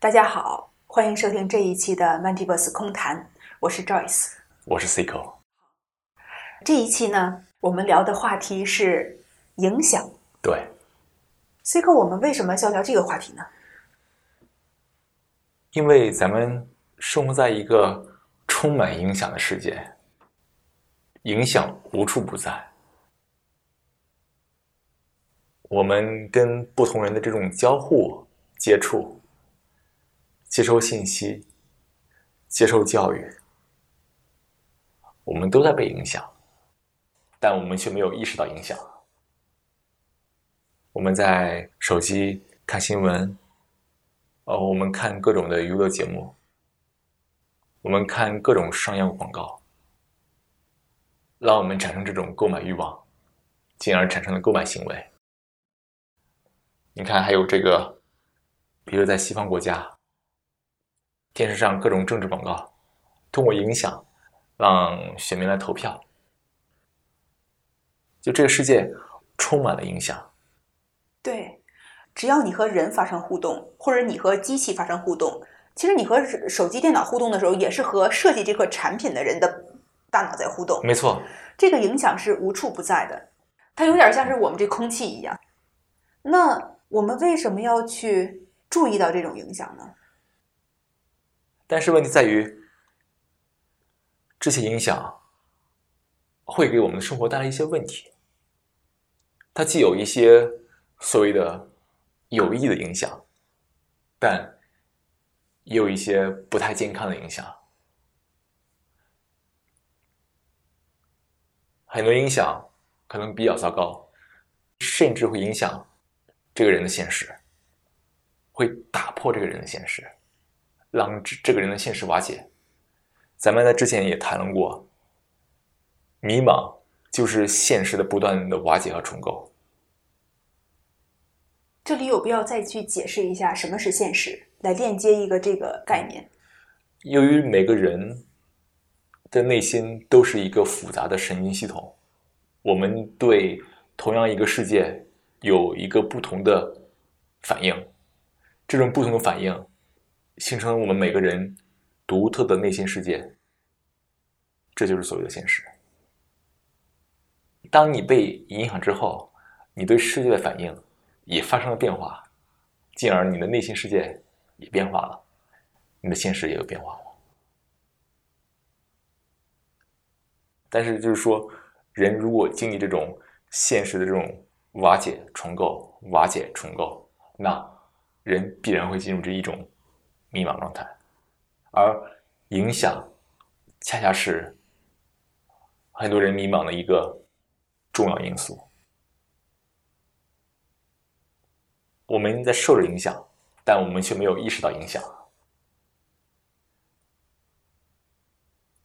大家好，欢迎收听这一期的 m a n t i v e r s e 空谈，我是 Joyce，我是 Cico。这一期呢，我们聊的话题是影响。对，Cico，我们为什么要聊这个话题呢？因为咱们生活在一个充满影响的世界，影响无处不在。我们跟不同人的这种交互、接触、接收信息、接受教育，我们都在被影响，但我们却没有意识到影响。我们在手机看新闻，呃，我们看各种的娱乐节目，我们看各种商业广告，让我们产生这种购买欲望，进而产生了购买行为。你看，还有这个，比如在西方国家，电视上各种政治广告，通过影响让选民来投票。就这个世界充满了影响。对，只要你和人发生互动，或者你和机器发生互动，其实你和手机、电脑互动的时候，也是和设计这个产品的人的大脑在互动。没错，这个影响是无处不在的，它有点像是我们这空气一样。那。我们为什么要去注意到这种影响呢？但是问题在于，这些影响会给我们的生活带来一些问题。它既有一些所谓的有益的影响，但也有一些不太健康的影响。很多影响可能比较糟糕，甚至会影响。这个人的现实会打破这个人的现实，让这这个人的现实瓦解。咱们在之前也谈论过，迷茫就是现实的不断的瓦解和重构。这里有必要再去解释一下什么是现实，来链接一个这个概念。由于每个人的内心都是一个复杂的神经系统，我们对同样一个世界。有一个不同的反应，这种不同的反应形成我们每个人独特的内心世界，这就是所谓的现实。当你被影响之后，你对世界的反应也发生了变化，进而你的内心世界也变化了，你的现实也有变化了。但是，就是说，人如果经历这种现实的这种。瓦解重构，瓦解重构，那人必然会进入这一种迷茫状态，而影响恰恰是很多人迷茫的一个重要因素。我们在受着影响，但我们却没有意识到影响。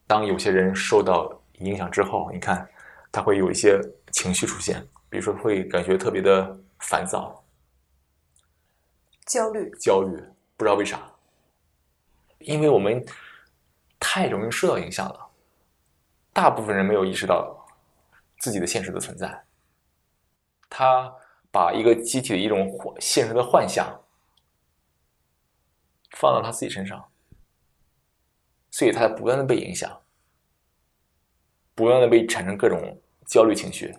当有些人受到影响之后，你看他会有一些情绪出现。比如说，会感觉特别的烦躁、焦虑、焦虑，不知道为啥，因为我们太容易受到影响了。大部分人没有意识到自己的现实的存在，他把一个集体的一种现实的幻想放到他自己身上，所以他不断的被影响，不断的被产生各种焦虑情绪。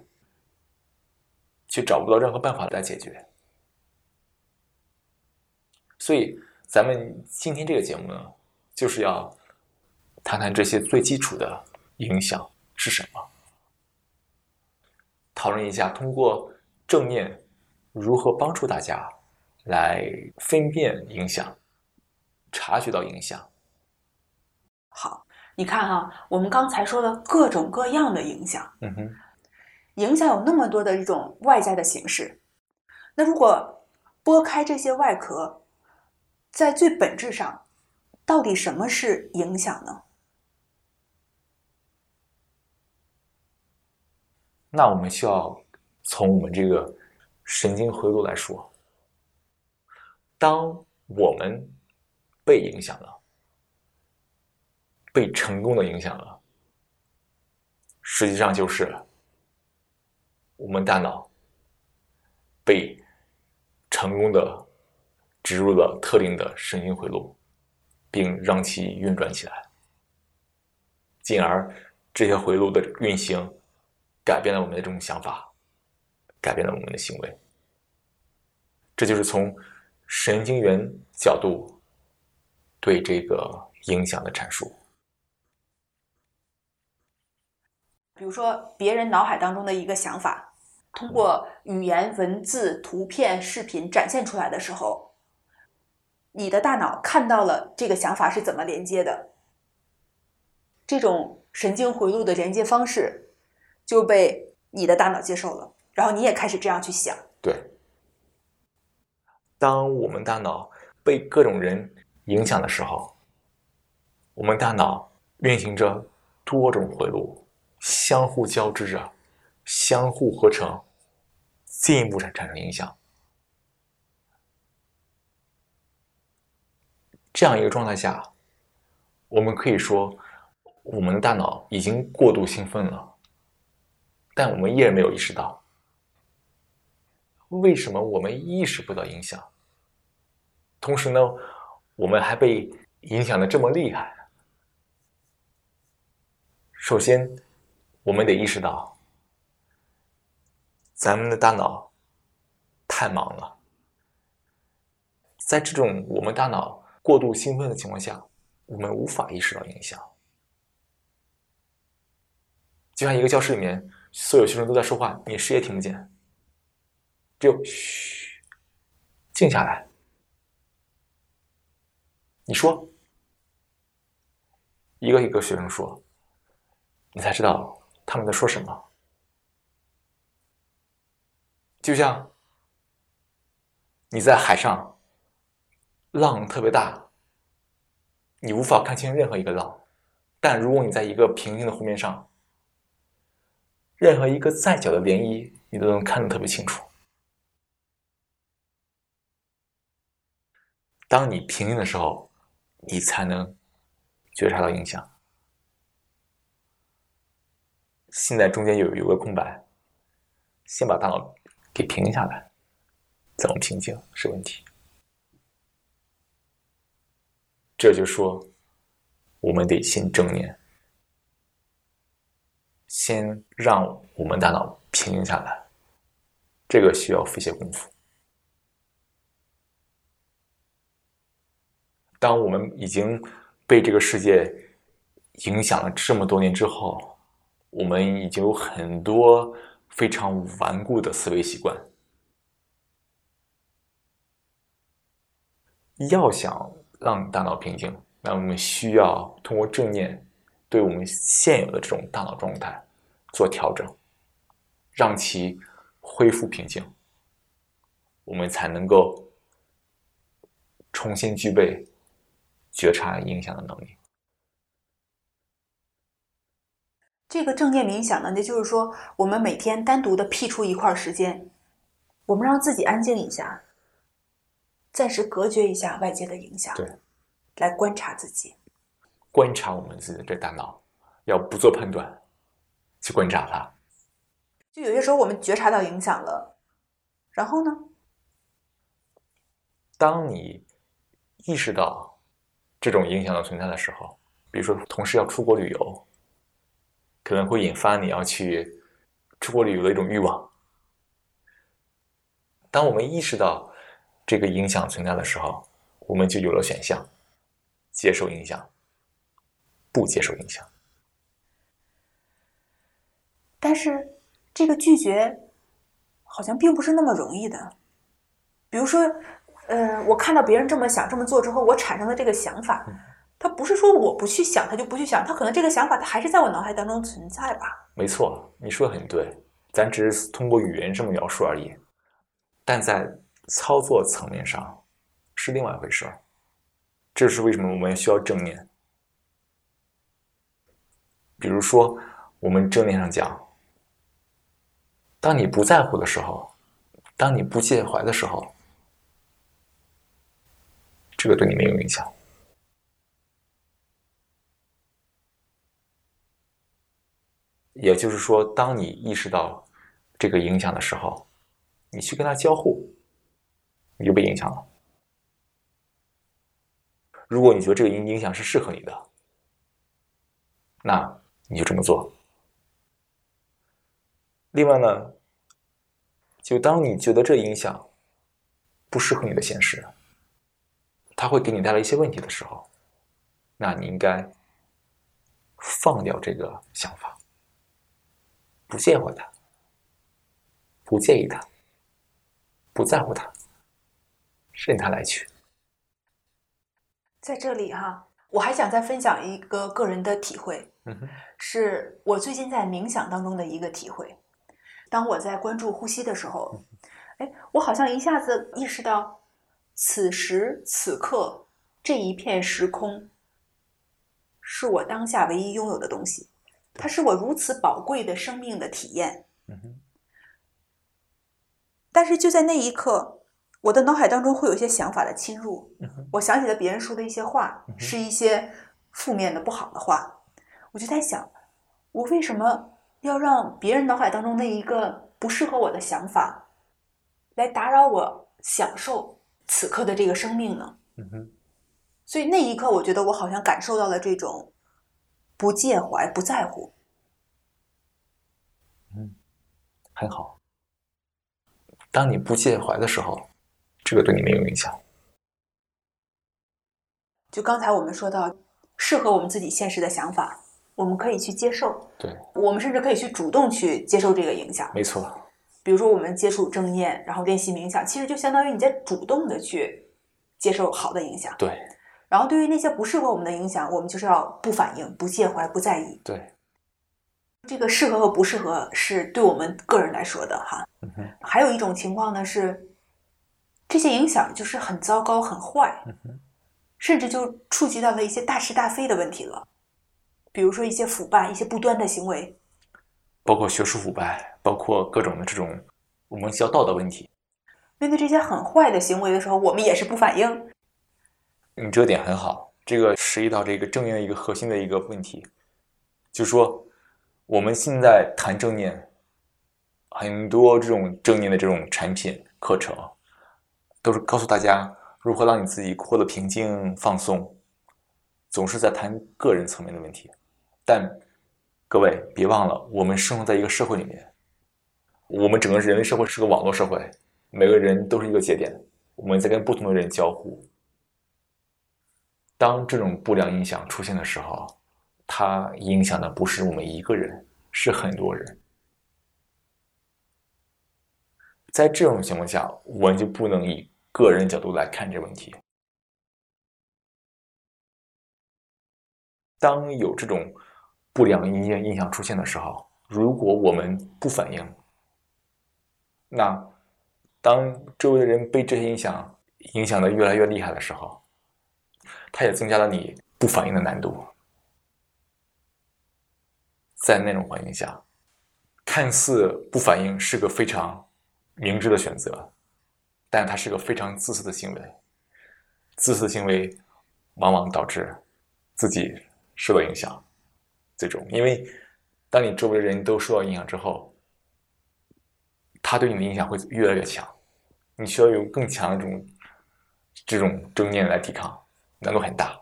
却找不到任何办法来解决，所以咱们今天这个节目呢，就是要谈谈这些最基础的影响是什么，讨论一下通过正念如何帮助大家来分辨影响、察觉到影响。好，你看哈，我们刚才说的各种各样的影响，嗯哼。影响有那么多的一种外在的形式，那如果拨开这些外壳，在最本质上，到底什么是影响呢？那我们需要从我们这个神经回路来说，当我们被影响了，被成功的影响了，实际上就是。我们大脑被成功的植入了特定的神经回路，并让其运转起来，进而这些回路的运行改变了我们的这种想法，改变了我们的行为。这就是从神经元角度对这个影响的阐述。比如说，别人脑海当中的一个想法，通过语言、文字、图片、视频展现出来的时候，你的大脑看到了这个想法是怎么连接的，这种神经回路的连接方式就被你的大脑接受了，然后你也开始这样去想。对，当我们大脑被各种人影响的时候，我们大脑运行着多种回路。相互交织着，相互合成，进一步产产生影响。这样一个状态下，我们可以说，我们的大脑已经过度兴奋了，但我们依然没有意识到，为什么我们意识不到影响？同时呢，我们还被影响的这么厉害。首先。我们得意识到，咱们的大脑太忙了，在这种我们大脑过度兴奋的情况下，我们无法意识到影响。就像一个教室里面，所有学生都在说话，你谁也听不见，只有嘘，静下来，你说，一个一个学生说，你才知道。他们在说什么？就像你在海上，浪特别大，你无法看清任何一个浪；但如果你在一个平静的湖面上，任何一个再小的涟漪，你都能看得特别清楚。当你平静的时候，你才能觉察到影响。现在中间有有个空白，先把大脑给平静下来，怎么平静是问题。这就说，我们得先正念，先让我们大脑平静下来，这个需要费些功夫。当我们已经被这个世界影响了这么多年之后。我们已经有很多非常顽固的思维习惯。要想让大脑平静，那我们需要通过正念对我们现有的这种大脑状态做调整，让其恢复平静，我们才能够重新具备觉察影响的能力。这个正念冥想呢，那就是说，我们每天单独的辟出一块时间，我们让自己安静一下，暂时隔绝一下外界的影响，对，来观察自己，观察我们自己的这大脑，要不做判断，去观察它。就有些时候我们觉察到影响了，然后呢，当你意识到这种影响的存在的时候，比如说同事要出国旅游。可能会引发你要去出国旅游的一种欲望。当我们意识到这个影响存在的时候，我们就有了选项：接受影响，不接受影响。但是这个拒绝好像并不是那么容易的。比如说，呃，我看到别人这么想、这么做之后，我产生了这个想法。他不是说我不去想，他就不去想，他可能这个想法他还是在我脑海当中存在吧。没错，你说的很对，咱只是通过语言这么描述而已，但在操作层面上是另外一回事儿。这是为什么我们需要正念。比如说，我们正念上讲，当你不在乎的时候，当你不介怀的时候，这个对你没有影响。也就是说，当你意识到这个影响的时候，你去跟他交互，你就被影响了。如果你觉得这个影影响是适合你的，那你就这么做。另外呢，就当你觉得这影响不适合你的现实，它会给你带来一些问题的时候，那你应该放掉这个想法，不介怀它，不介意它，不在乎它，任它来去。在这里哈，我还想再分享一个个人的体会，是我最近在冥想当中的一个体会。当我在关注呼吸的时候，哎，我好像一下子意识到，此时此刻这一片时空，是我当下唯一拥有的东西，它是我如此宝贵的生命的体验。嗯哼，但是就在那一刻，我的脑海当中会有一些想法的侵入，我想起了别人说的一些话，是一些负面的、不好的话，我就在想，我为什么要让别人脑海当中那一个不适合我的想法，来打扰我享受此刻的这个生命呢？嗯哼，所以那一刻，我觉得我好像感受到了这种不介怀、不在乎。嗯很好。当你不介怀的时候，这个对你没有影响。就刚才我们说到，适合我们自己现实的想法，我们可以去接受，对，我们甚至可以去主动去接受这个影响。没错，比如说，我们接触正念，然后练习冥想，其实就相当于你在主动的去接受好的影响。对，然后对于那些不适合我们的影响，我们就是要不反应、不介怀、不在意。对，这个适合和不适合是对我们个人来说的哈。嗯哼，还有一种情况呢是，这些影响就是很糟糕、很坏，甚至就触及到了一些大是大非的问题了。比如说一些腐败、一些不端的行为，包括学术腐败，包括各种的这种我们叫道德问题。面对这些很坏的行为的时候，我们也是不反应。你这个点很好，这个涉及到这个正念的一个核心的一个问题，就是说我们现在谈正念，很多这种正念的这种产品课程，都是告诉大家如何让你自己获得平静放松，总是在谈个人层面的问题。但各位别忘了，我们生活在一个社会里面，我们整个人类社会是个网络社会，每个人都是一个节点，我们在跟不同的人交互。当这种不良影响出现的时候，它影响的不是我们一个人，是很多人。在这种情况下，我们就不能以个人角度来看这问题。当有这种不良影响影响出现的时候，如果我们不反应，那当周围的人被这些影响影响的越来越厉害的时候，它也增加了你不反应的难度。在那种环境下，看似不反应是个非常明智的选择，但它是个非常自私的行为。自私的行为往往导致自己受到影响，最终，因为当你周围的人都受到影响之后，他对你的影响会越来越强，你需要有更强的这种这种正念来抵抗。难度很大，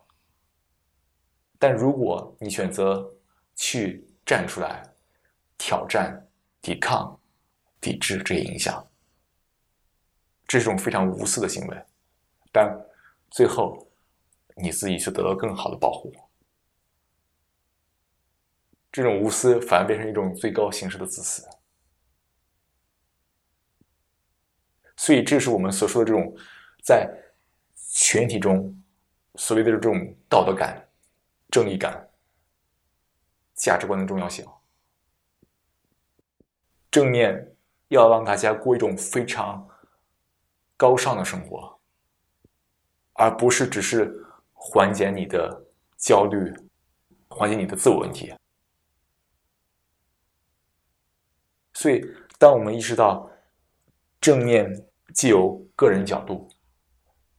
但如果你选择去站出来，挑战、抵抗、抵制这些影响，这是一种非常无私的行为，但最后你自己却得到更好的保护。这种无私反而变成一种最高形式的自私，所以这是我们所说的这种在群体中。所谓的这种道德感、正义感、价值观的重要性，正念要让大家过一种非常高尚的生活，而不是只是缓解你的焦虑、缓解你的自我问题。所以，当我们意识到正念既有个人角度，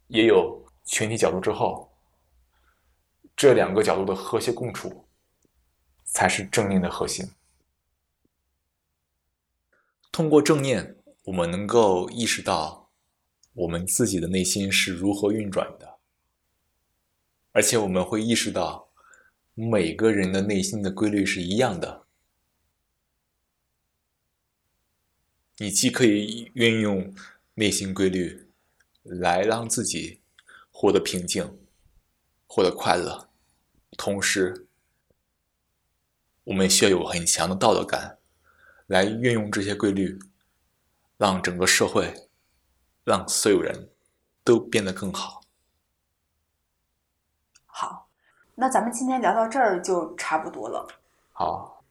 也有群体角度之后，这两个角度的和谐共处，才是正念的核心。通过正念，我们能够意识到我们自己的内心是如何运转的，而且我们会意识到，每个人的内心的规律是一样的。你既可以运用内心规律来让自己获得平静、获得快乐，同时，我们需要有很强的道德感来运用这些规律，让整个社会、让所有人都变得更好。好，那咱们今天聊到这儿就差不多了。好，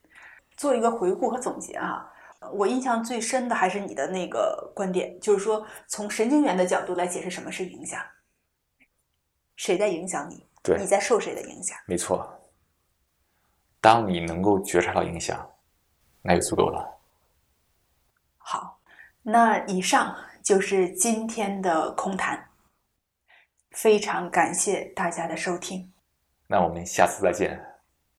做一个回顾和总结啊。我印象最深的还是你的那个观点，就是说从神经元的角度来解释什么是影响，谁在影响你，对，你在受谁的影响？没错。当你能够觉察到影响，那就足够了。好，那以上就是今天的空谈，非常感谢大家的收听。那我们下次再见。